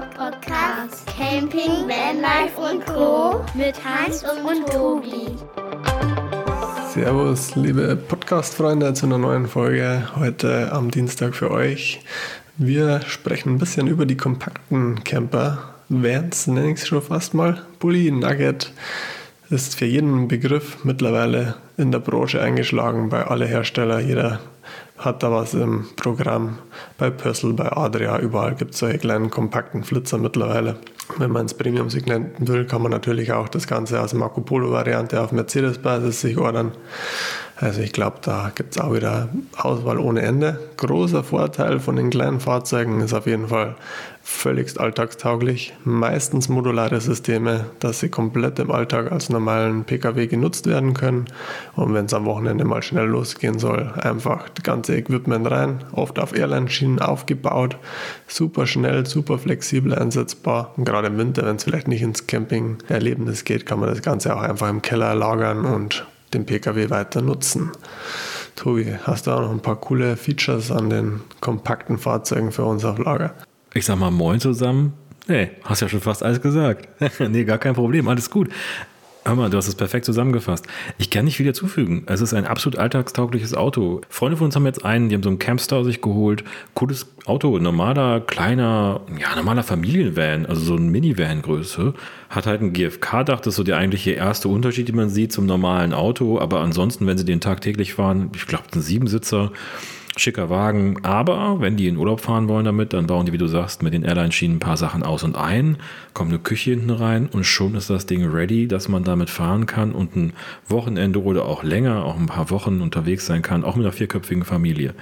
Podcast Camping, Vanlife und Co. mit Hans und Tobi. Servus, liebe Podcast-Freunde, zu einer neuen Folge heute am Dienstag für euch. Wir sprechen ein bisschen über die kompakten Camper. Vans nenne ich es schon fast mal. Bully, Nugget ist für jeden Begriff mittlerweile in der Branche eingeschlagen, bei alle Hersteller. Jeder hat da was im Programm. Bei Pössl, bei Adria, überall gibt es solche kleinen kompakten Flitzer mittlerweile. Wenn man ins Premium-Segment will, kann man natürlich auch das Ganze als Marco Polo-Variante auf Mercedes-Basis sich ordern. Also ich glaube, da gibt es auch wieder Auswahl ohne Ende. Großer Vorteil von den kleinen Fahrzeugen ist auf jeden Fall völligst alltagstauglich. Meistens modulare Systeme, dass sie komplett im Alltag als normalen Pkw genutzt werden können. Und wenn es am Wochenende mal schnell losgehen soll, einfach das ganze Equipment rein, oft auf Airline-Schienen aufgebaut. Super schnell, super flexibel einsetzbar. Und gerade im Winter, wenn es vielleicht nicht ins Camping-Erlebnis geht, kann man das Ganze auch einfach im Keller lagern und den Pkw weiter nutzen. Tobi, hast du auch noch ein paar coole Features an den kompakten Fahrzeugen für uns auf Lager? Ich sag mal Moin zusammen. Nee, hast ja schon fast alles gesagt. nee, gar kein Problem, alles gut. Mal, du hast es perfekt zusammengefasst. Ich kann nicht viel dazufügen. Es ist ein absolut alltagstaugliches Auto. Freunde von uns haben jetzt einen, die haben so einen Campstar sich geholt. Cooles Auto, normaler, kleiner, ja, normaler Familienvan, also so ein Minivan-Größe. Hat halt ein GFK-Dach, das ist so der eigentliche erste Unterschied, den man sieht zum normalen Auto. Aber ansonsten, wenn sie den tagtäglich fahren, ich glaube, ein Siebensitzer, schicker Wagen. Aber wenn die in Urlaub fahren wollen damit, dann bauen die, wie du sagst, mit den Airline-Schienen ein paar Sachen aus und ein, kommt eine Küche hinten rein und schon ist das Ding ready, dass man damit fahren kann und ein Wochenende oder auch länger, auch ein paar Wochen unterwegs sein kann, auch mit einer vierköpfigen Familie.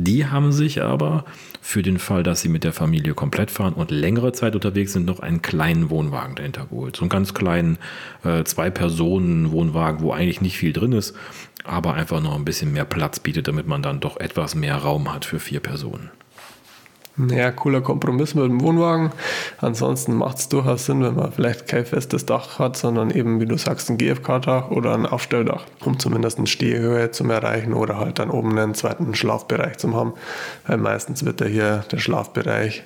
Die haben sich aber für den Fall, dass sie mit der Familie komplett fahren und längere Zeit unterwegs sind, noch einen kleinen Wohnwagen dahinter geholt. So einen ganz kleinen äh, Zwei-Personen-Wohnwagen, wo eigentlich nicht viel drin ist, aber einfach noch ein bisschen mehr Platz bietet, damit man dann doch etwas mehr Raum hat für vier Personen. Ja, cooler Kompromiss mit dem Wohnwagen. Ansonsten macht es durchaus Sinn, wenn man vielleicht kein festes Dach hat, sondern eben, wie du sagst, ein GFK-Dach oder ein Aufstelldach, um zumindest eine Stehhöhe zu erreichen oder halt dann oben einen zweiten Schlafbereich zu haben. Weil meistens wird ja hier der Schlafbereich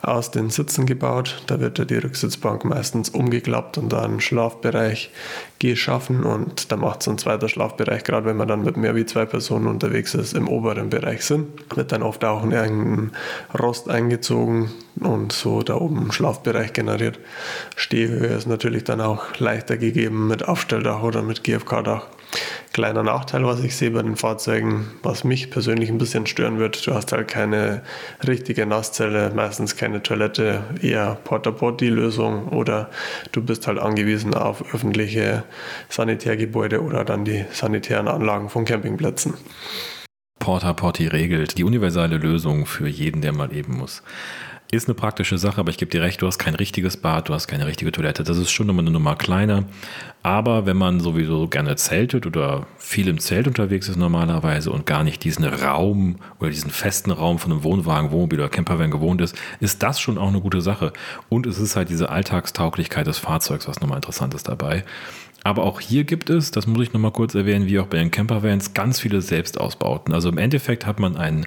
aus den Sitzen gebaut. Da wird ja die Rücksitzbank meistens umgeklappt und dann Schlafbereich geschaffen und da macht so ein zweiter Schlafbereich, gerade wenn man dann mit mehr wie zwei Personen unterwegs ist, im oberen Bereich Sinn. Wird dann oft auch in irgendeinen Rost eingezogen und so da oben einen Schlafbereich generiert. Stehhöhe ist natürlich dann auch leichter gegeben mit Aufstelldach oder mit GFK-Dach. Kleiner Nachteil, was ich sehe bei den Fahrzeugen, was mich persönlich ein bisschen stören wird, du hast halt keine richtige Nasszelle, meistens keine Toilette, eher Porta-Potty-Lösung oder du bist halt angewiesen auf öffentliche Sanitärgebäude oder dann die sanitären Anlagen von Campingplätzen. Porta Potty regelt die universale Lösung für jeden, der mal eben muss. Ist eine praktische Sache, aber ich gebe dir recht, du hast kein richtiges Bad, du hast keine richtige Toilette. Das ist schon nochmal eine Nummer kleiner. Aber wenn man sowieso gerne zeltet oder viel im Zelt unterwegs ist normalerweise und gar nicht diesen Raum oder diesen festen Raum von einem Wohnwagen, Wohnmobil oder Campervan gewohnt ist, ist das schon auch eine gute Sache. Und es ist halt diese Alltagstauglichkeit des Fahrzeugs, was nochmal interessant ist dabei. Aber auch hier gibt es, das muss ich nochmal kurz erwähnen, wie auch bei den Campervans, ganz viele Selbstausbauten. Also im Endeffekt hat man einen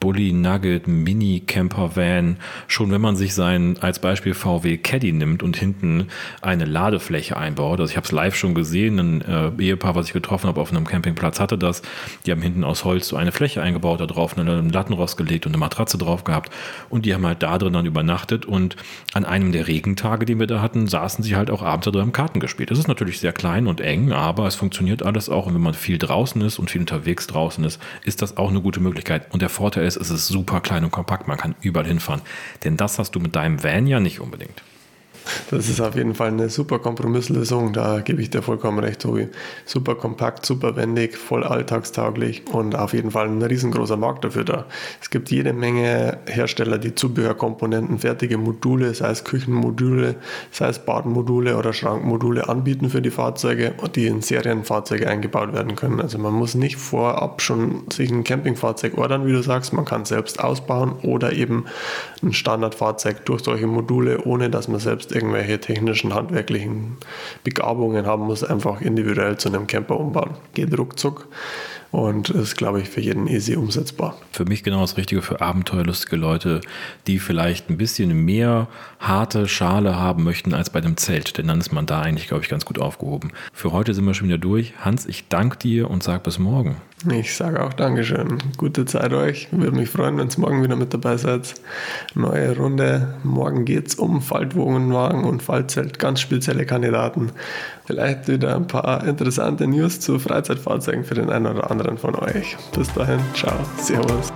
Bully Nugget Mini Camper Van, schon wenn man sich sein als Beispiel VW Caddy nimmt und hinten eine Ladefläche einbaut. Also ich habe es live schon gesehen, ein äh, Ehepaar, was ich getroffen habe auf einem Campingplatz, hatte das. Die haben hinten aus Holz so eine Fläche eingebaut, da drauf einen Lattenrost gelegt und eine Matratze drauf gehabt und die haben halt da drin dann übernachtet und an einem der Regentage, den wir da hatten, saßen sie halt auch abends da drin im Karten gespielt. Das ist natürlich sehr klein und eng, aber es funktioniert alles auch und wenn man viel draußen ist und viel unterwegs draußen ist, ist das auch eine gute Möglichkeit. Und der Vorteil ist, es ist super klein und kompakt, man kann überall hinfahren. Denn das hast du mit deinem Van ja nicht unbedingt. Das ist auf jeden Fall eine super Kompromisslösung, da gebe ich dir vollkommen recht, Tobi. Super kompakt, super wendig, voll alltagstauglich und auf jeden Fall ein riesengroßer Markt dafür da. Es gibt jede Menge Hersteller, die Zubehörkomponenten, fertige Module, sei es Küchenmodule, sei es Badenmodule oder Schrankmodule anbieten für die Fahrzeuge, die in Serienfahrzeuge eingebaut werden können. Also man muss nicht vorab schon sich ein Campingfahrzeug ordern, wie du sagst, man kann selbst ausbauen oder eben ein Standardfahrzeug durch solche Module, ohne dass man selbst irgendwelche technischen, handwerklichen Begabungen haben muss, einfach individuell zu einem Camper umbauen. Geht ruckzuck. Und ist, glaube ich, für jeden easy umsetzbar. Für mich genau das Richtige für abenteuerlustige Leute, die vielleicht ein bisschen mehr harte Schale haben möchten als bei dem Zelt, denn dann ist man da eigentlich, glaube ich, ganz gut aufgehoben. Für heute sind wir schon wieder durch. Hans, ich danke dir und sage bis morgen. Ich sage auch Dankeschön. Gute Zeit euch. Würde mich freuen, wenn ihr morgen wieder mit dabei seid. Neue Runde. Morgen geht es um Faltwohnwagen und Faltzelt. Ganz spezielle Kandidaten. Vielleicht wieder ein paar interessante News zu Freizeitfahrzeugen für den einen oder anderen von euch. Bis dahin. Ciao. Servus.